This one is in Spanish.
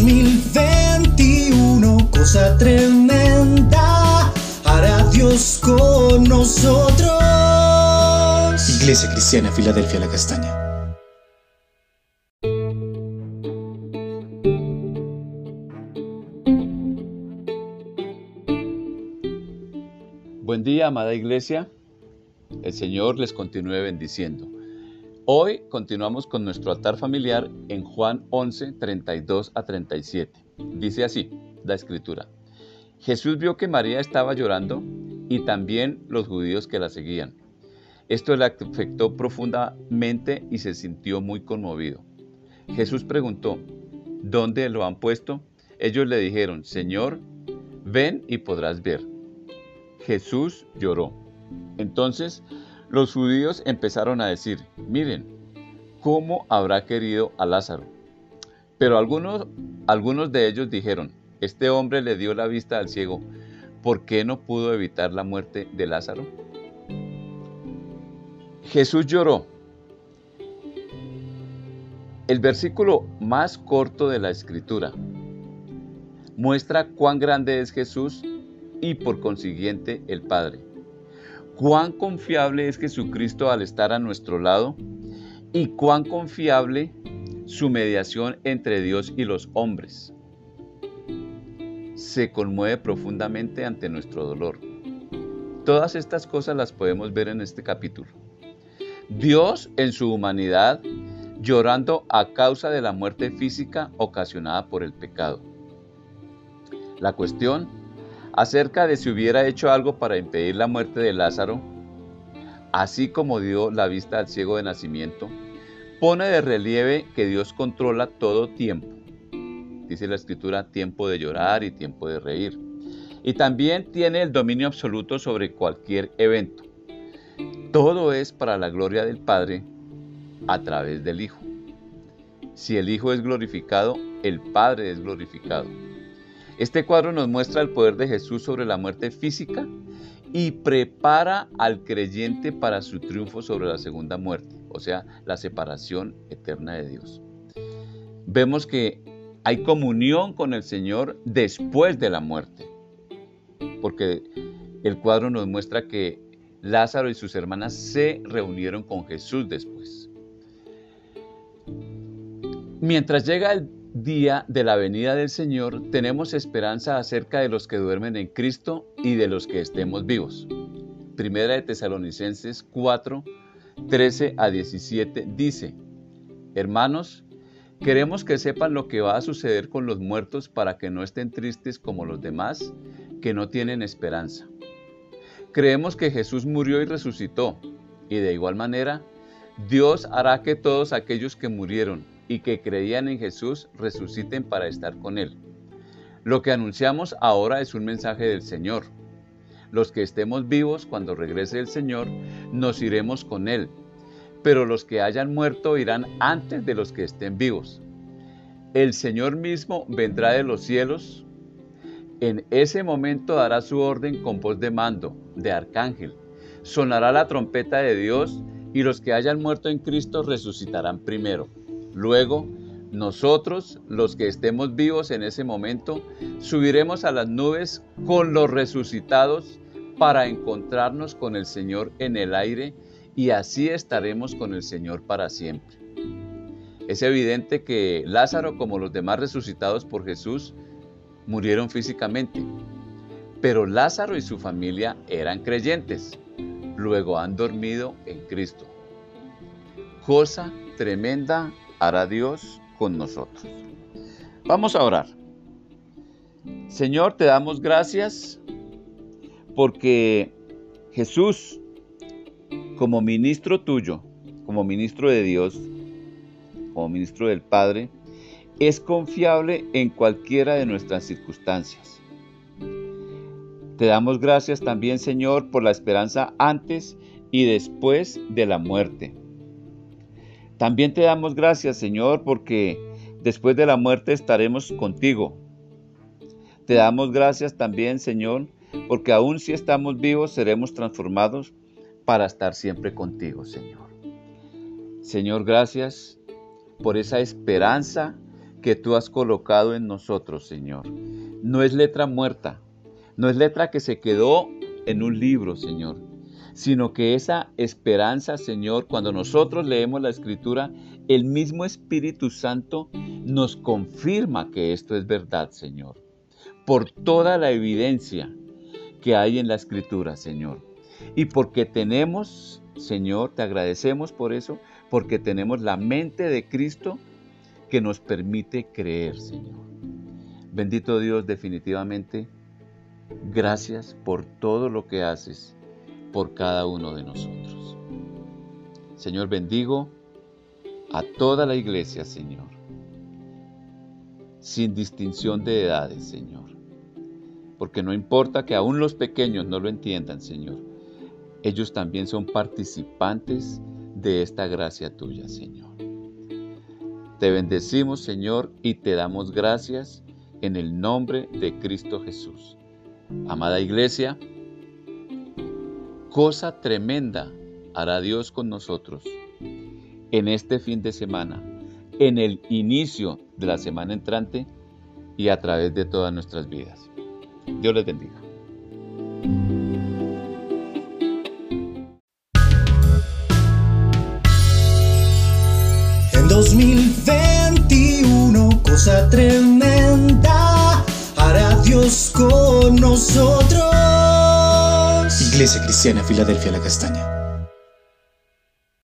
2021, cosa tremenda, hará Dios con nosotros. Iglesia Cristiana, Filadelfia, la Castaña. Buen día, amada iglesia. El Señor les continúe bendiciendo. Hoy continuamos con nuestro altar familiar en Juan 11, 32 a 37. Dice así la escritura. Jesús vio que María estaba llorando y también los judíos que la seguían. Esto le afectó profundamente y se sintió muy conmovido. Jesús preguntó, ¿dónde lo han puesto? Ellos le dijeron, Señor, ven y podrás ver. Jesús lloró. Entonces los judíos empezaron a decir, miren, ¿cómo habrá querido a Lázaro? Pero algunos, algunos de ellos dijeron, este hombre le dio la vista al ciego, ¿por qué no pudo evitar la muerte de Lázaro? Jesús lloró. El versículo más corto de la escritura muestra cuán grande es Jesús y por consiguiente el Padre cuán confiable es Jesucristo al estar a nuestro lado y cuán confiable su mediación entre Dios y los hombres. Se conmueve profundamente ante nuestro dolor. Todas estas cosas las podemos ver en este capítulo. Dios en su humanidad llorando a causa de la muerte física ocasionada por el pecado. La cuestión acerca de si hubiera hecho algo para impedir la muerte de Lázaro, así como dio la vista al ciego de nacimiento, pone de relieve que Dios controla todo tiempo. Dice la escritura, tiempo de llorar y tiempo de reír. Y también tiene el dominio absoluto sobre cualquier evento. Todo es para la gloria del Padre a través del Hijo. Si el Hijo es glorificado, el Padre es glorificado. Este cuadro nos muestra el poder de Jesús sobre la muerte física y prepara al creyente para su triunfo sobre la segunda muerte, o sea, la separación eterna de Dios. Vemos que hay comunión con el Señor después de la muerte, porque el cuadro nos muestra que Lázaro y sus hermanas se reunieron con Jesús después. Mientras llega el día de la venida del Señor tenemos esperanza acerca de los que duermen en Cristo y de los que estemos vivos. Primera de Tesalonicenses 4, 13 a 17 dice, Hermanos, queremos que sepan lo que va a suceder con los muertos para que no estén tristes como los demás que no tienen esperanza. Creemos que Jesús murió y resucitó, y de igual manera, Dios hará que todos aquellos que murieron y que creían en Jesús resuciten para estar con Él. Lo que anunciamos ahora es un mensaje del Señor. Los que estemos vivos cuando regrese el Señor, nos iremos con Él, pero los que hayan muerto irán antes de los que estén vivos. El Señor mismo vendrá de los cielos. En ese momento dará su orden con voz de mando, de arcángel. Sonará la trompeta de Dios y los que hayan muerto en Cristo resucitarán primero. Luego, nosotros, los que estemos vivos en ese momento, subiremos a las nubes con los resucitados para encontrarnos con el Señor en el aire y así estaremos con el Señor para siempre. Es evidente que Lázaro, como los demás resucitados por Jesús, murieron físicamente, pero Lázaro y su familia eran creyentes, luego han dormido en Cristo. Cosa tremenda hará Dios con nosotros. Vamos a orar. Señor, te damos gracias porque Jesús, como ministro tuyo, como ministro de Dios, como ministro del Padre, es confiable en cualquiera de nuestras circunstancias. Te damos gracias también, Señor, por la esperanza antes y después de la muerte. También te damos gracias, Señor, porque después de la muerte estaremos contigo. Te damos gracias también, Señor, porque aun si estamos vivos seremos transformados para estar siempre contigo, Señor. Señor, gracias por esa esperanza que tú has colocado en nosotros, Señor. No es letra muerta, no es letra que se quedó en un libro, Señor, sino que esa esperanza, Señor, cuando nosotros leemos la escritura, el mismo Espíritu Santo nos confirma que esto es verdad, Señor, por toda la evidencia que hay en la escritura, Señor. Y porque tenemos, Señor, te agradecemos por eso, porque tenemos la mente de Cristo que nos permite creer, Señor. Bendito Dios, definitivamente, gracias por todo lo que haces por cada uno de nosotros. Señor, bendigo a toda la iglesia, Señor, sin distinción de edades, Señor. Porque no importa que aún los pequeños no lo entiendan, Señor. Ellos también son participantes de esta gracia tuya, Señor. Te bendecimos, Señor, y te damos gracias en el nombre de Cristo Jesús. Amada iglesia, cosa tremenda hará Dios con nosotros en este fin de semana, en el inicio de la semana entrante y a través de todas nuestras vidas. Dios les bendiga. En 2021, cosa tremenda hará Dios con nosotros. Iglesia Cristiana Filadelfia La Castaña.